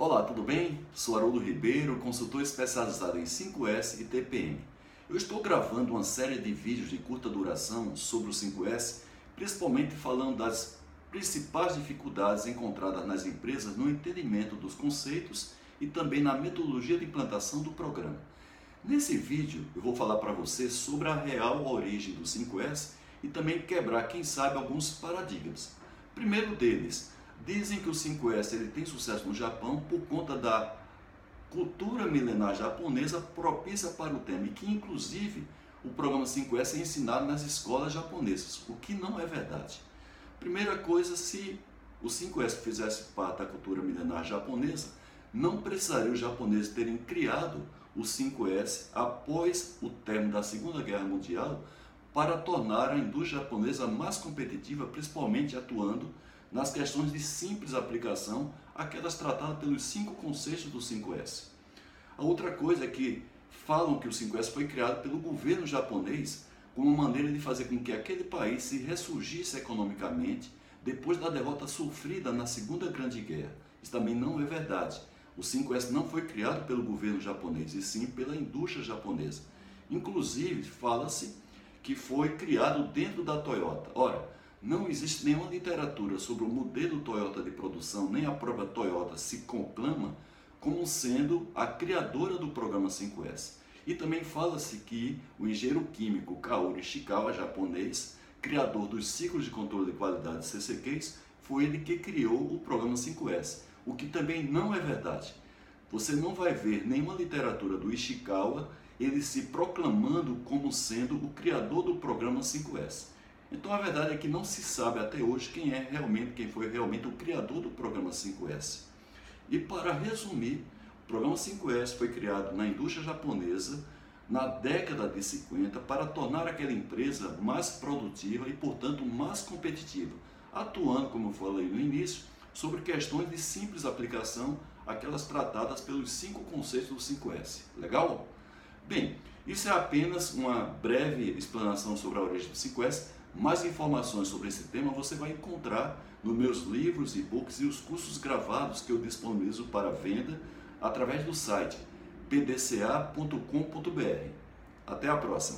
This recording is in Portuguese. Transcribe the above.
Olá, tudo bem? Sou Haroldo Ribeiro, consultor especializado em 5S e TPM. Eu estou gravando uma série de vídeos de curta duração sobre o 5S, principalmente falando das principais dificuldades encontradas nas empresas no entendimento dos conceitos e também na metodologia de implantação do programa. Nesse vídeo eu vou falar para você sobre a real origem do 5S e também quebrar, quem sabe, alguns paradigmas. Primeiro deles, dizem que o 5S ele tem sucesso no Japão por conta da cultura milenar japonesa propícia para o tema e que inclusive o programa 5S é ensinado nas escolas japonesas, o que não é verdade. Primeira coisa, se o 5S fizesse parte da cultura milenar japonesa, não precisaria os japoneses terem criado o 5S após o término da Segunda Guerra Mundial para tornar a indústria japonesa mais competitiva, principalmente atuando nas questões de simples aplicação, aquelas tratadas pelos cinco conceitos do 5S. A outra coisa é que falam que o 5S foi criado pelo governo japonês como maneira de fazer com que aquele país se ressurgisse economicamente depois da derrota sofrida na Segunda Grande Guerra. Isso também não é verdade. O 5S não foi criado pelo governo japonês, e sim pela indústria japonesa. Inclusive, fala-se que foi criado dentro da Toyota. Ora, não existe nenhuma literatura sobre o modelo Toyota de produção, nem a própria Toyota se conclama como sendo a criadora do programa 5S. E também fala-se que o engenheiro químico Kaori Ishikawa, japonês, criador dos ciclos de controle de qualidade CCQs, foi ele que criou o programa 5S o que também não é verdade. Você não vai ver nenhuma literatura do Ishikawa ele se proclamando como sendo o criador do programa 5S. Então a verdade é que não se sabe até hoje quem é realmente, quem foi realmente o criador do programa 5S. E para resumir, o programa 5S foi criado na indústria japonesa na década de 50 para tornar aquela empresa mais produtiva e, portanto, mais competitiva, atuando, como eu falei no início, sobre questões de simples aplicação, aquelas tratadas pelos cinco conceitos do 5S. Legal? Bem, isso é apenas uma breve explanação sobre a origem do 5S. Mais informações sobre esse tema você vai encontrar nos meus livros, e-books e os cursos gravados que eu disponibilizo para venda através do site pdca.com.br. Até a próxima!